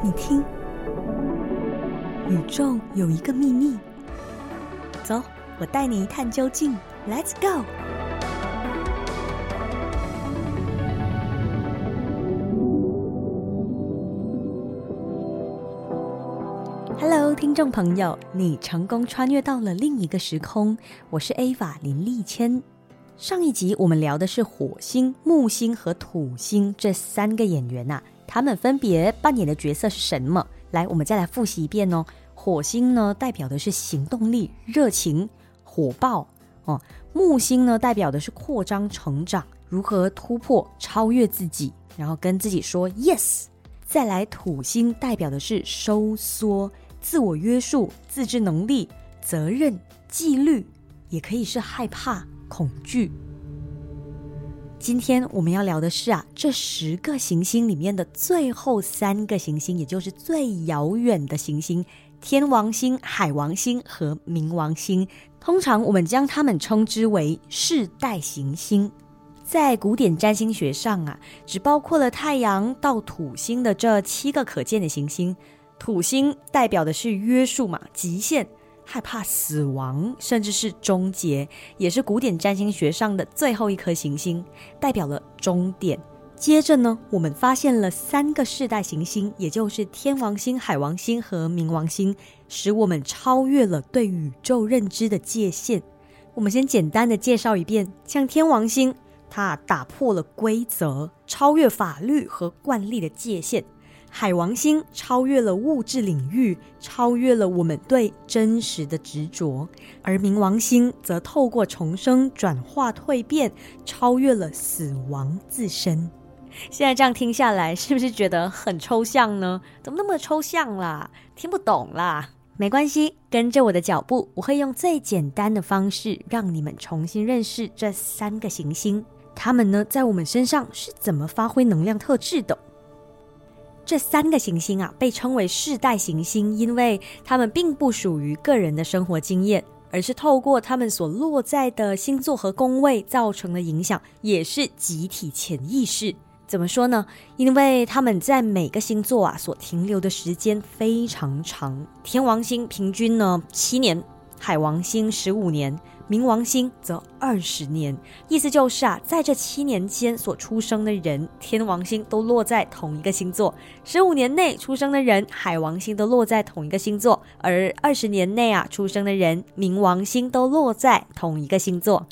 你听，宇宙有一个秘密。走，我带你一探究竟。Let's go！Hello，听众朋友，你成功穿越到了另一个时空。我是 Ava 林立谦。上一集我们聊的是火星、木星和土星这三个演员呐，他们分别扮演的角色是什么？来，我们再来复习一遍哦。火星呢，代表的是行动力、热情、火爆哦；木星呢，代表的是扩张、成长，如何突破、超越自己，然后跟自己说 yes。再来，土星代表的是收缩。自我约束、自制能力、责任、纪律，也可以是害怕、恐惧。今天我们要聊的是啊，这十个行星里面的最后三个行星，也就是最遥远的行星——天王星、海王星和冥王星。通常我们将它们称之为世代行星。在古典占星学上啊，只包括了太阳到土星的这七个可见的行星。土星代表的是约束嘛，极限，害怕死亡，甚至是终结，也是古典占星学上的最后一颗行星，代表了终点。接着呢，我们发现了三个世代行星，也就是天王星、海王星和冥王星，使我们超越了对宇宙认知的界限。我们先简单的介绍一遍，像天王星，它打破了规则，超越法律和惯例的界限。海王星超越了物质领域，超越了我们对真实的执着；而冥王星则透过重生、转化、蜕变，超越了死亡自身。现在这样听下来，是不是觉得很抽象呢？怎么那么抽象啦？听不懂啦？没关系，跟着我的脚步，我会用最简单的方式，让你们重新认识这三个行星。它们呢，在我们身上是怎么发挥能量特质的？这三个行星啊，被称为世代行星，因为它们并不属于个人的生活经验，而是透过他们所落在的星座和宫位造成的影响，也是集体潜意识。怎么说呢？因为他们在每个星座啊所停留的时间非常长，天王星平均呢七年，海王星十五年。冥王星则二十年，意思就是啊，在这七年间所出生的人，天王星都落在同一个星座；十五年内出生的人，海王星都落在同一个星座；而二十年内啊出生的人，冥王星都落在同一个星座。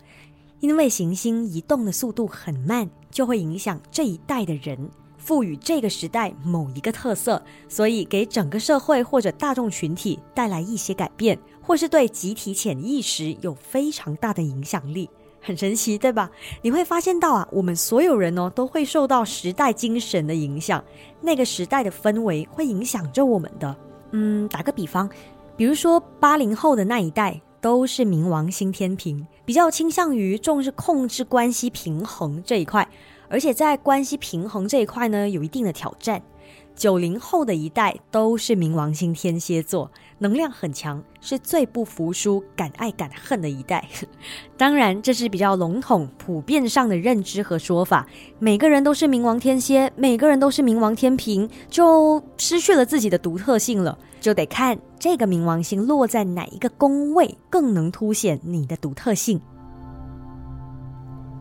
因为行星移动的速度很慢，就会影响这一代的人。赋予这个时代某一个特色，所以给整个社会或者大众群体带来一些改变，或是对集体潜意识有非常大的影响力，很神奇，对吧？你会发现到啊，我们所有人哦都会受到时代精神的影响，那个时代的氛围会影响着我们的。嗯，打个比方，比如说八零后的那一代都是冥王星天平，比较倾向于重视控制关系平衡这一块。而且在关系平衡这一块呢，有一定的挑战。九零后的一代都是冥王星天蝎座，能量很强，是最不服输、敢爱敢恨的一代。当然，这是比较笼统、普遍上的认知和说法。每个人都是冥王天蝎，每个人都是冥王天平，就失去了自己的独特性了。就得看这个冥王星落在哪一个宫位，更能凸显你的独特性。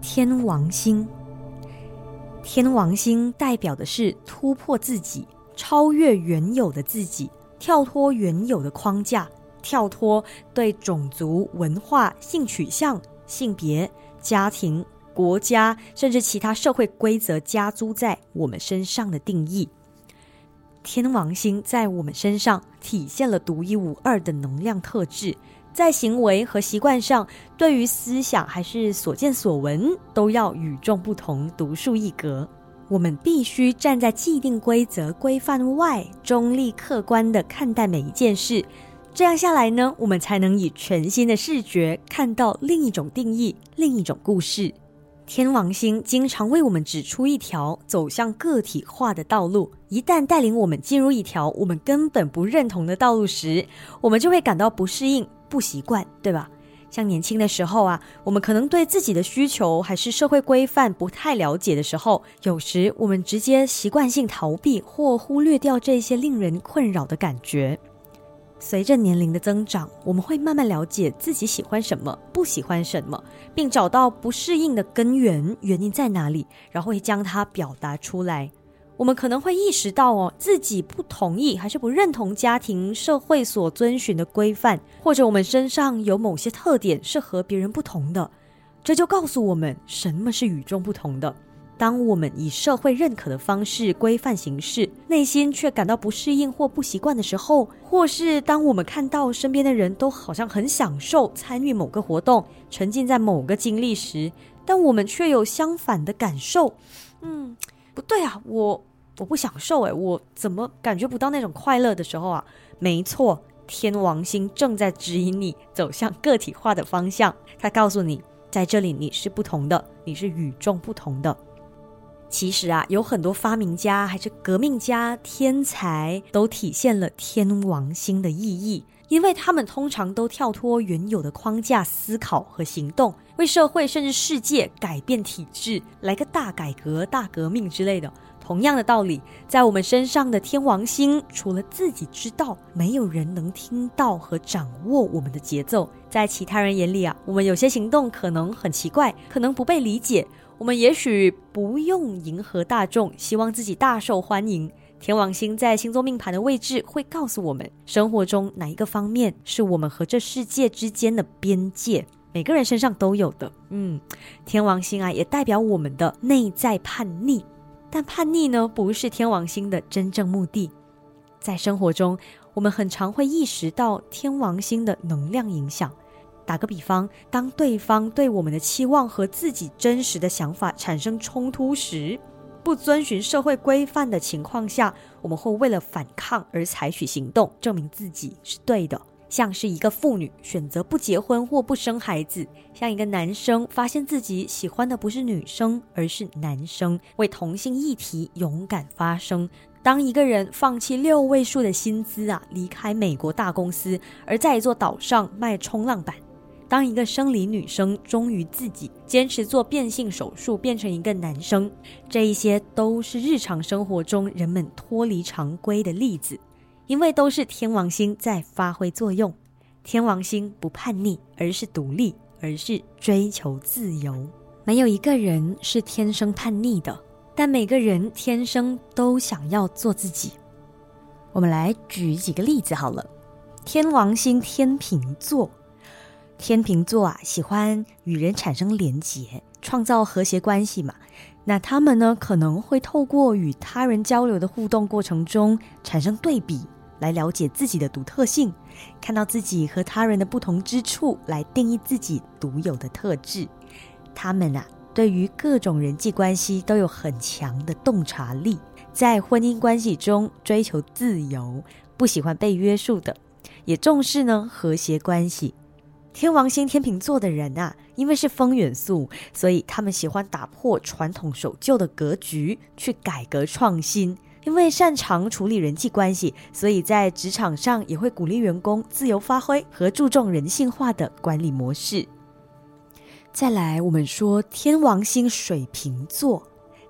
天王星。天王星代表的是突破自己，超越原有的自己，跳脱原有的框架，跳脱对种族、文化、性取向、性别、家庭、国家，甚至其他社会规则加诸在我们身上的定义。天王星在我们身上体现了独一无二的能量特质。在行为和习惯上，对于思想还是所见所闻，都要与众不同、独树一格。我们必须站在既定规则规范外，中立客观的看待每一件事。这样下来呢，我们才能以全新的视觉看到另一种定义、另一种故事。天王星经常为我们指出一条走向个体化的道路。一旦带领我们进入一条我们根本不认同的道路时，我们就会感到不适应。不习惯，对吧？像年轻的时候啊，我们可能对自己的需求还是社会规范不太了解的时候，有时我们直接习惯性逃避或忽略掉这些令人困扰的感觉。随着年龄的增长，我们会慢慢了解自己喜欢什么，不喜欢什么，并找到不适应的根源，原因在哪里，然后会将它表达出来。我们可能会意识到哦，自己不同意还是不认同家庭、社会所遵循的规范，或者我们身上有某些特点是和别人不同的，这就告诉我们什么是与众不同的。当我们以社会认可的方式规范行事，内心却感到不适应或不习惯的时候，或是当我们看到身边的人都好像很享受参与某个活动、沉浸在某个经历时，但我们却有相反的感受，嗯。不对啊，我我不享受哎，我怎么感觉不到那种快乐的时候啊？没错，天王星正在指引你走向个体化的方向，它告诉你，在这里你是不同的，你是与众不同的。其实啊，有很多发明家还是革命家、天才，都体现了天王星的意义。因为他们通常都跳脱原有的框架思考和行动，为社会甚至世界改变体制，来个大改革、大革命之类的。同样的道理，在我们身上的天王星，除了自己知道，没有人能听到和掌握我们的节奏。在其他人眼里啊，我们有些行动可能很奇怪，可能不被理解。我们也许不用迎合大众，希望自己大受欢迎。天王星在星座命盘的位置会告诉我们，生活中哪一个方面是我们和这世界之间的边界，每个人身上都有的。嗯，天王星啊，也代表我们的内在叛逆，但叛逆呢，不是天王星的真正目的。在生活中，我们很常会意识到天王星的能量影响。打个比方，当对方对我们的期望和自己真实的想法产生冲突时。不遵循社会规范的情况下，我们会为了反抗而采取行动，证明自己是对的。像是一个妇女选择不结婚或不生孩子，像一个男生发现自己喜欢的不是女生而是男生，为同性议题勇敢发声。当一个人放弃六位数的薪资啊，离开美国大公司，而在一座岛上卖冲浪板。当一个生理女生忠于自己，坚持做变性手术变成一个男生，这一些都是日常生活中人们脱离常规的例子，因为都是天王星在发挥作用。天王星不叛逆，而是独立，而是追求自由。没有一个人是天生叛逆的，但每个人天生都想要做自己。我们来举几个例子好了。天王星天平座。天秤座啊，喜欢与人产生连结，创造和谐关系嘛。那他们呢，可能会透过与他人交流的互动过程中，产生对比，来了解自己的独特性，看到自己和他人的不同之处，来定义自己独有的特质。他们啊，对于各种人际关系都有很强的洞察力，在婚姻关系中追求自由，不喜欢被约束的，也重视呢和谐关系。天王星天秤座的人啊，因为是风元素，所以他们喜欢打破传统守旧的格局，去改革创新。因为擅长处理人际关系，所以在职场上也会鼓励员工自由发挥和注重人性化的管理模式。再来，我们说天王星水瓶座，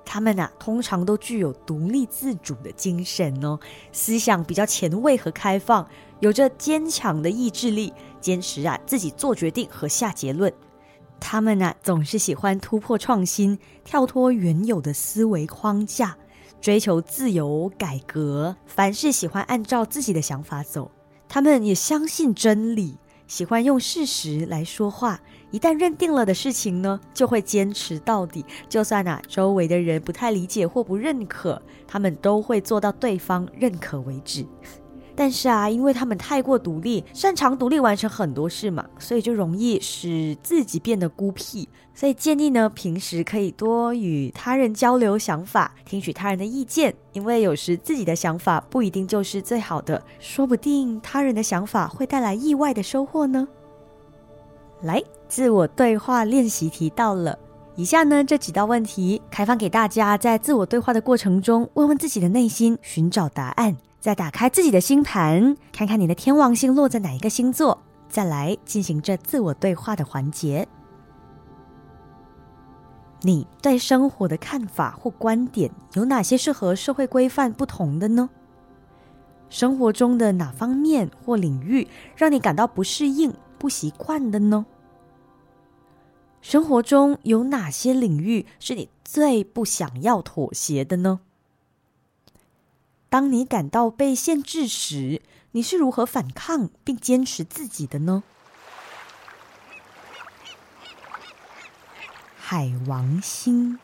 他们啊通常都具有独立自主的精神哦，思想比较前卫和开放。有着坚强的意志力，坚持啊自己做决定和下结论。他们呢总是喜欢突破创新，跳脱原有的思维框架，追求自由改革。凡事喜欢按照自己的想法走。他们也相信真理，喜欢用事实来说话。一旦认定了的事情呢，就会坚持到底。就算啊周围的人不太理解或不认可，他们都会做到对方认可为止。但是啊，因为他们太过独立，擅长独立完成很多事嘛，所以就容易使自己变得孤僻。所以建议呢，平时可以多与他人交流想法，听取他人的意见，因为有时自己的想法不一定就是最好的，说不定他人的想法会带来意外的收获呢。来，自我对话练习题到了，以下呢这几道问题开放给大家，在自我对话的过程中，问问自己的内心，寻找答案。再打开自己的星盘，看看你的天王星落在哪一个星座，再来进行这自我对话的环节。你对生活的看法或观点有哪些是和社会规范不同的呢？生活中的哪方面或领域让你感到不适应、不习惯的呢？生活中有哪些领域是你最不想要妥协的呢？当你感到被限制时，你是如何反抗并坚持自己的呢？海王星，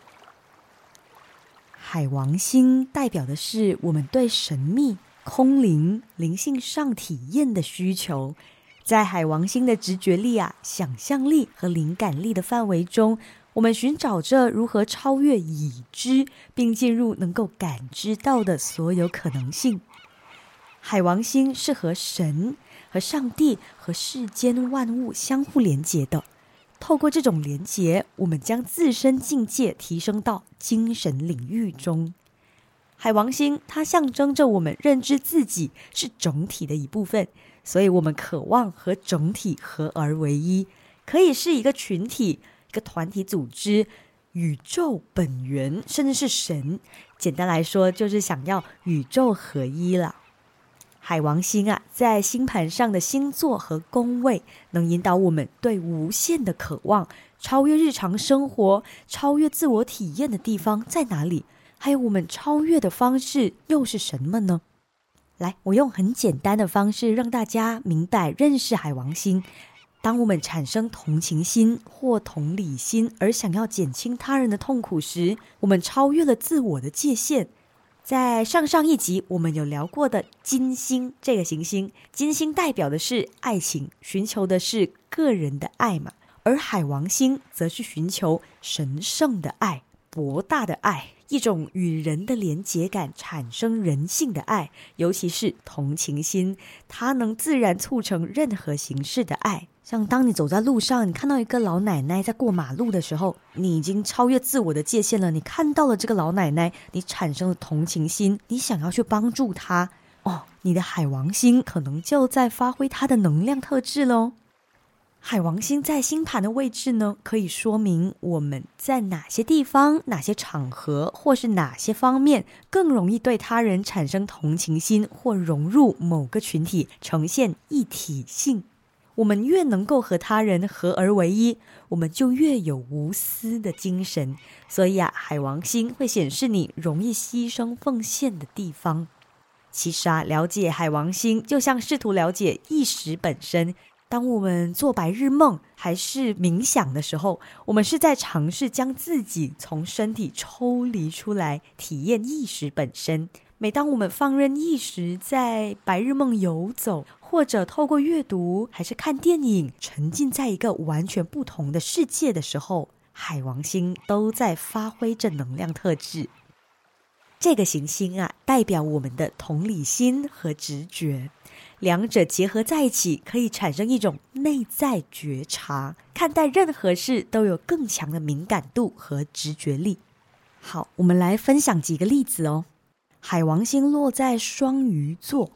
海王星代表的是我们对神秘、空灵、灵性上体验的需求。在海王星的直觉力啊、想象力和灵感力的范围中，我们寻找着如何超越已知，并进入能够感知到的所有可能性。海王星是和神、和上帝、和世间万物相互连接的。透过这种连接，我们将自身境界提升到精神领域中。海王星它象征着我们认知自己是整体的一部分。所以，我们渴望和整体合而为一，可以是一个群体、一个团体组织、宇宙本源，甚至是神。简单来说，就是想要宇宙合一了。海王星啊，在星盘上的星座和宫位，能引导我们对无限的渴望，超越日常生活、超越自我体验的地方在哪里？还有，我们超越的方式又是什么呢？来，我用很简单的方式让大家明白认识海王星。当我们产生同情心或同理心，而想要减轻他人的痛苦时，我们超越了自我的界限。在上上一集，我们有聊过的金星这个行星，金星代表的是爱情，寻求的是个人的爱嘛，而海王星则是寻求神圣的爱。博大的爱，一种与人的连结感，产生人性的爱，尤其是同情心，它能自然促成任何形式的爱。像当你走在路上，你看到一个老奶奶在过马路的时候，你已经超越自我的界限了。你看到了这个老奶奶，你产生了同情心，你想要去帮助她。哦，你的海王星可能就在发挥它的能量特质喽。海王星在星盘的位置呢，可以说明我们在哪些地方、哪些场合，或是哪些方面更容易对他人产生同情心，或融入某个群体，呈现一体性。我们越能够和他人合而为一，我们就越有无私的精神。所以啊，海王星会显示你容易牺牲奉献的地方。其实啊，了解海王星，就像试图了解意识本身。当我们做白日梦还是冥想的时候，我们是在尝试将自己从身体抽离出来，体验意识本身。每当我们放任意识在白日梦游走，或者透过阅读还是看电影，沉浸在一个完全不同的世界的时候，海王星都在发挥着能量特质。这个行星啊，代表我们的同理心和直觉。两者结合在一起，可以产生一种内在觉察，看待任何事都有更强的敏感度和直觉力。好，我们来分享几个例子哦。海王星落在双鱼座，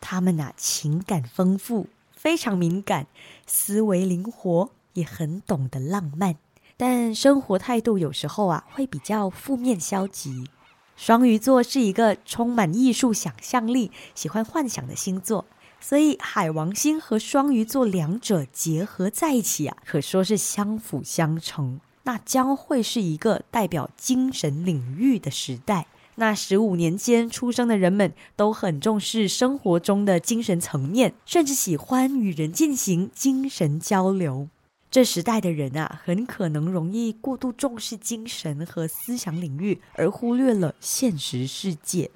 他们呐情感丰富，非常敏感，思维灵活，也很懂得浪漫，但生活态度有时候啊会比较负面消极。双鱼座是一个充满艺术想象力、喜欢幻想的星座。所以，海王星和双鱼座两者结合在一起啊，可说是相辅相成。那将会是一个代表精神领域的时代。那十五年间出生的人们都很重视生活中的精神层面，甚至喜欢与人进行精神交流。这时代的人啊，很可能容易过度重视精神和思想领域，而忽略了现实世界。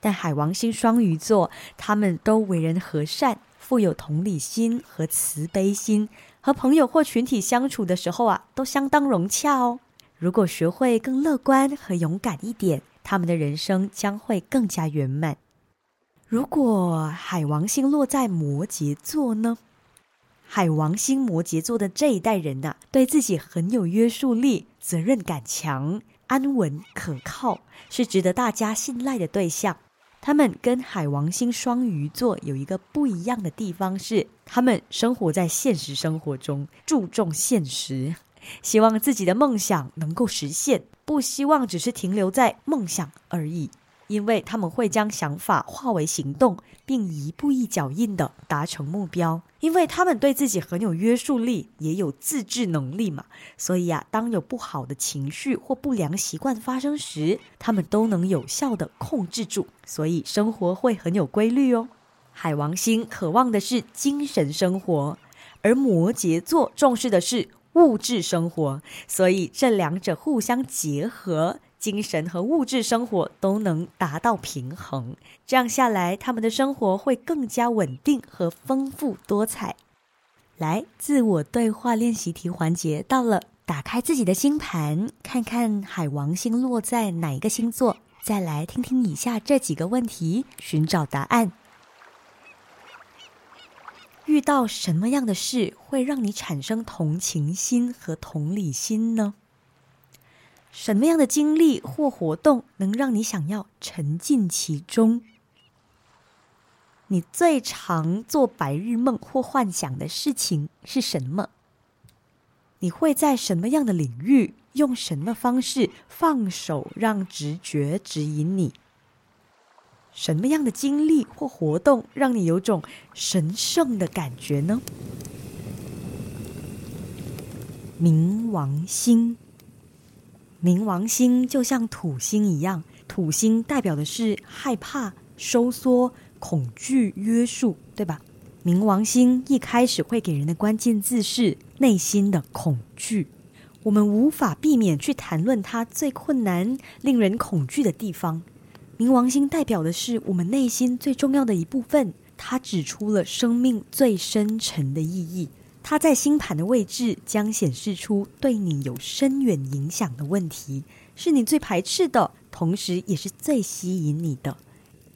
但海王星双鱼座，他们都为人和善，富有同理心和慈悲心，和朋友或群体相处的时候啊，都相当融洽哦。如果学会更乐观和勇敢一点，他们的人生将会更加圆满。如果海王星落在摩羯座呢？海王星摩羯座的这一代人呐，对自己很有约束力，责任感强，安稳可靠，是值得大家信赖的对象。他们跟海王星双鱼座有一个不一样的地方是，他们生活在现实生活中，注重现实，希望自己的梦想能够实现，不希望只是停留在梦想而已。因为他们会将想法化为行动，并一步一脚印的达成目标。因为他们对自己很有约束力，也有自制能力嘛，所以啊，当有不好的情绪或不良习惯发生时，他们都能有效的控制住，所以生活会很有规律哦。海王星渴望的是精神生活，而摩羯座重视的是物质生活，所以这两者互相结合。精神和物质生活都能达到平衡，这样下来，他们的生活会更加稳定和丰富多彩。来，自我对话练习题环节到了，打开自己的星盘，看看海王星落在哪一个星座，再来听听以下这几个问题，寻找答案。遇到什么样的事会让你产生同情心和同理心呢？什么样的经历或活动能让你想要沉浸其中？你最常做白日梦或幻想的事情是什么？你会在什么样的领域用什么方式放手，让直觉指引你？什么样的经历或活动让你有种神圣的感觉呢？冥王星。冥王星就像土星一样，土星代表的是害怕、收缩、恐惧、约束，对吧？冥王星一开始会给人的关键字是内心的恐惧，我们无法避免去谈论它最困难、令人恐惧的地方。冥王星代表的是我们内心最重要的一部分，它指出了生命最深沉的意义。它在星盘的位置将显示出对你有深远影响的问题，是你最排斥的，同时也是最吸引你的。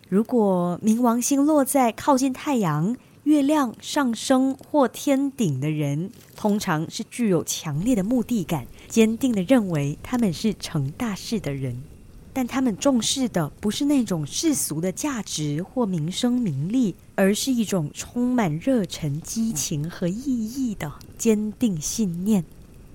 如果冥王星落在靠近太阳、月亮上升或天顶的人，通常是具有强烈的目的感，坚定的认为他们是成大事的人。但他们重视的不是那种世俗的价值或名声名利，而是一种充满热忱、激情和意义的坚定信念。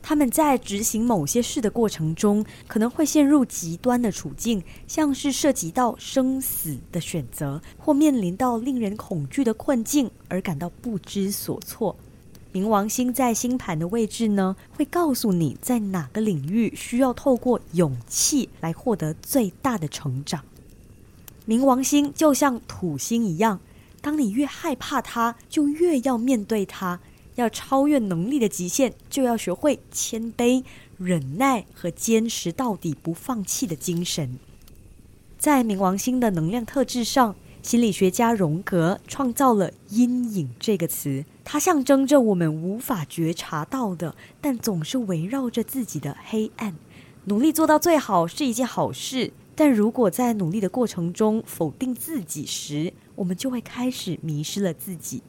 他们在执行某些事的过程中，可能会陷入极端的处境，像是涉及到生死的选择，或面临到令人恐惧的困境，而感到不知所措。冥王星在星盘的位置呢，会告诉你在哪个领域需要透过勇气来获得最大的成长。冥王星就像土星一样，当你越害怕它，就越要面对它。要超越能力的极限，就要学会谦卑、忍耐和坚持到底、不放弃的精神。在冥王星的能量特质上。心理学家荣格创造了“阴影”这个词，它象征着我们无法觉察到的，但总是围绕着自己的黑暗。努力做到最好是一件好事，但如果在努力的过程中否定自己时，我们就会开始迷失了自己。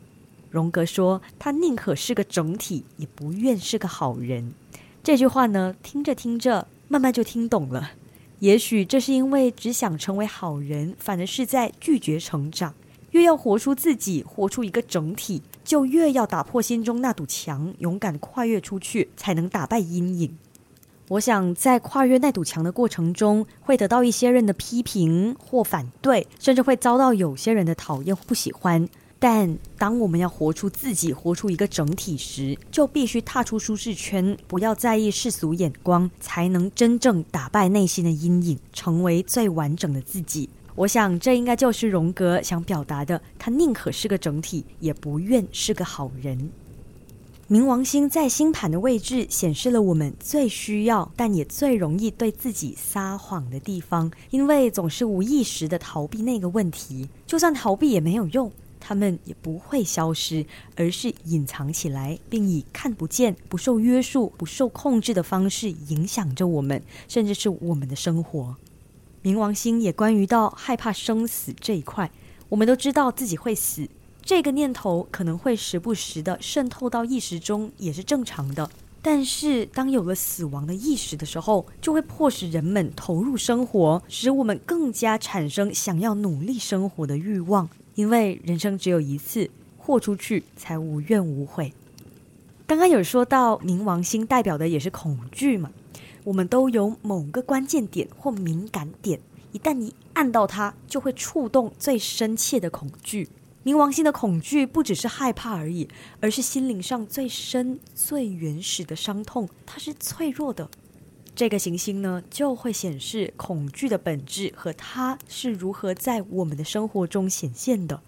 荣格说：“他宁可是个整体，也不愿是个好人。”这句话呢，听着听着，慢慢就听懂了。也许这是因为只想成为好人，反而是在拒绝成长。越要活出自己，活出一个整体，就越要打破心中那堵墙，勇敢跨越出去，才能打败阴影。我想在跨越那堵墙的过程中，会得到一些人的批评或反对，甚至会遭到有些人的讨厌或不喜欢。但当我们要活出自己，活出一个整体时，就必须踏出舒适圈，不要在意世俗眼光，才能真正打败内心的阴影，成为最完整的自己。我想，这应该就是荣格想表达的。他宁可是个整体，也不愿是个好人。冥王星在星盘的位置，显示了我们最需要，但也最容易对自己撒谎的地方，因为总是无意识的逃避那个问题，就算逃避也没有用。他们也不会消失，而是隐藏起来，并以看不见、不受约束、不受控制的方式影响着我们，甚至是我们的生活。冥王星也关于到害怕生死这一块，我们都知道自己会死，这个念头可能会时不时的渗透到意识中，也是正常的。但是当有了死亡的意识的时候，就会迫使人们投入生活，使我们更加产生想要努力生活的欲望。因为人生只有一次，豁出去才无怨无悔。刚刚有说到冥王星代表的也是恐惧嘛？我们都有某个关键点或敏感点，一旦一按到它，就会触动最深切的恐惧。冥王星的恐惧不只是害怕而已，而是心灵上最深、最原始的伤痛。它是脆弱的。这个行星呢，就会显示恐惧的本质和它是如何在我们的生活中显现的。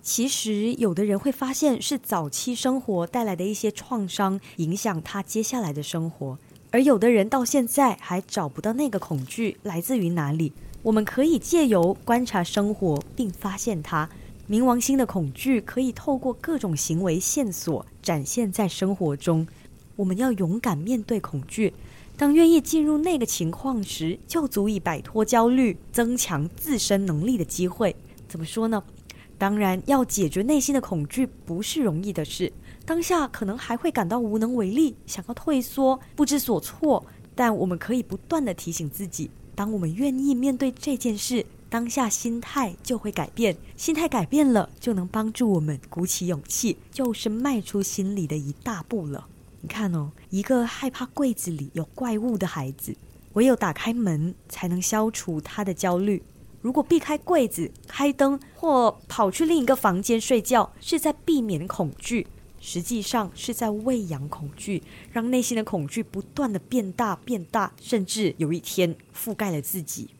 其实，有的人会发现是早期生活带来的一些创伤影响他接下来的生活，而有的人到现在还找不到那个恐惧来自于哪里。我们可以借由观察生活，并发现它。冥王星的恐惧可以透过各种行为线索展现在生活中。我们要勇敢面对恐惧。当愿意进入那个情况时，就足以摆脱焦虑、增强自身能力的机会。怎么说呢？当然，要解决内心的恐惧不是容易的事。当下可能还会感到无能为力，想要退缩、不知所措。但我们可以不断的提醒自己：当我们愿意面对这件事。当下心态就会改变，心态改变了，就能帮助我们鼓起勇气，就是迈出心里的一大步了。你看哦，一个害怕柜子里有怪物的孩子，唯有打开门才能消除他的焦虑。如果避开柜子、开灯或跑去另一个房间睡觉，是在避免恐惧，实际上是在喂养恐惧，让内心的恐惧不断的变大、变大，甚至有一天覆盖了自己。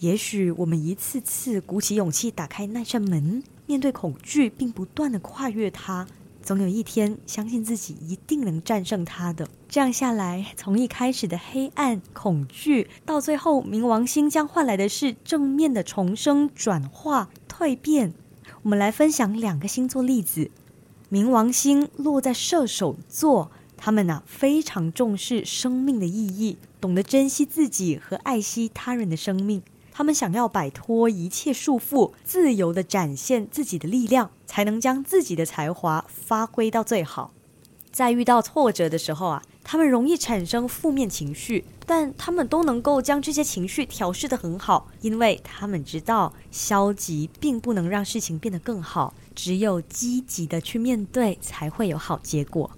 也许我们一次次鼓起勇气打开那扇门，面对恐惧，并不断的跨越它，总有一天相信自己一定能战胜它的。这样下来，从一开始的黑暗、恐惧，到最后冥王星将换来的是正面的重生、转化、蜕变。我们来分享两个星座例子：冥王星落在射手座，他们呢非常重视生命的意义，懂得珍惜自己和爱惜他人的生命。他们想要摆脱一切束缚，自由的展现自己的力量，才能将自己的才华发挥到最好。在遇到挫折的时候啊，他们容易产生负面情绪，但他们都能够将这些情绪调试得很好，因为他们知道消极并不能让事情变得更好，只有积极的去面对，才会有好结果。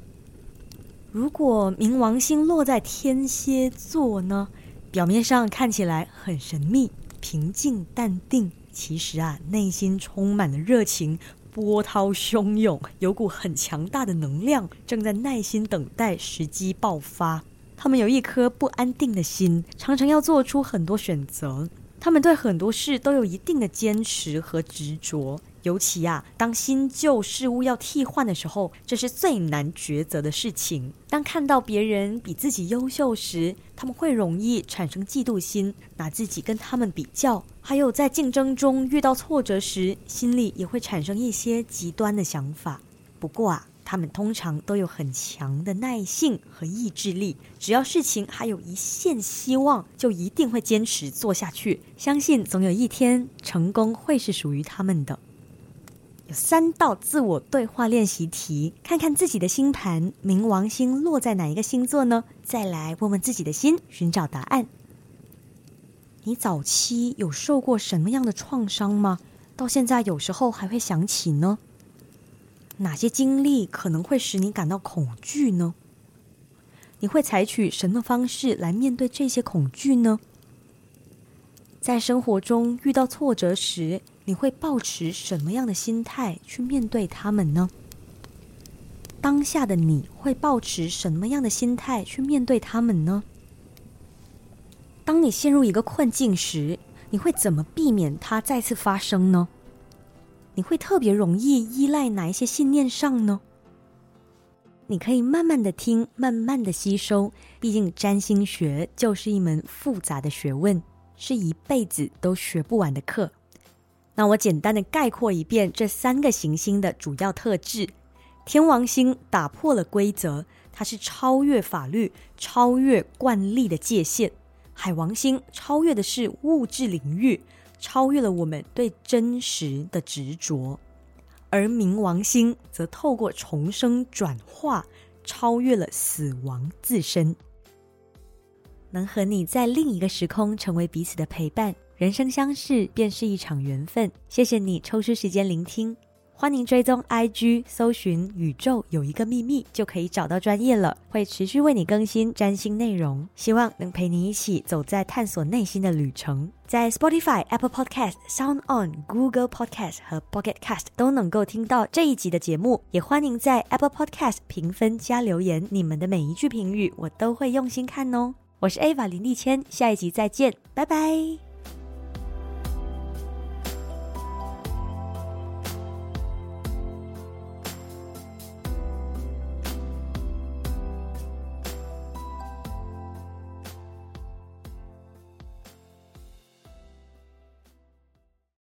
如果冥王星落在天蝎座呢？表面上看起来很神秘。平静淡定，其实啊，内心充满了热情，波涛汹涌，有股很强大的能量，正在耐心等待时机爆发。他们有一颗不安定的心，常常要做出很多选择。他们对很多事都有一定的坚持和执着。尤其啊，当新旧事物要替换的时候，这是最难抉择的事情。当看到别人比自己优秀时，他们会容易产生嫉妒心，拿自己跟他们比较；还有在竞争中遇到挫折时，心里也会产生一些极端的想法。不过啊，他们通常都有很强的耐性和意志力，只要事情还有一线希望，就一定会坚持做下去，相信总有一天成功会是属于他们的。有三道自我对话练习题，看看自己的星盘冥王星落在哪一个星座呢？再来问问自己的心，寻找答案。你早期有受过什么样的创伤吗？到现在有时候还会想起呢？哪些经历可能会使你感到恐惧呢？你会采取什么方式来面对这些恐惧呢？在生活中遇到挫折时，你会保持什么样的心态去面对他们呢？当下的你会保持什么样的心态去面对他们呢？当你陷入一个困境时，你会怎么避免它再次发生呢？你会特别容易依赖哪一些信念上呢？你可以慢慢的听，慢慢的吸收。毕竟占星学就是一门复杂的学问，是一辈子都学不完的课。那我简单的概括一遍这三个行星的主要特质：天王星打破了规则，它是超越法律、超越惯例的界限；海王星超越的是物质领域，超越了我们对真实的执着；而冥王星则透过重生转化，超越了死亡自身。能和你在另一个时空成为彼此的陪伴，人生相识便是一场缘分。谢谢你抽出时间聆听。欢迎追踪 IG，搜寻“宇宙有一个秘密”就可以找到专业了，会持续为你更新占星内容，希望能陪你一起走在探索内心的旅程。在 Spotify、Apple Podcast、Sound On、Google Podcast 和 Pocket Cast 都能够听到这一集的节目，也欢迎在 Apple Podcast 评分加留言，你们的每一句评语我都会用心看哦。我是 Ava 林立谦，下一集再见，拜拜。